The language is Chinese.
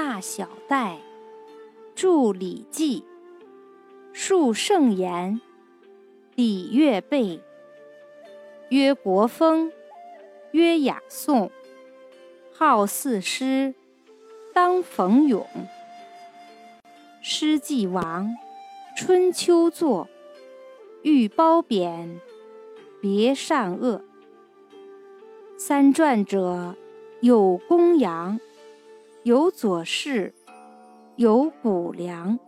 大小戴，著《礼记》，述圣言，礼乐备。曰国风，曰雅颂，好四诗，当逢咏。诗既亡，春秋作，欲褒贬，别善恶。三传者，有公羊，有左氏，有谷梁。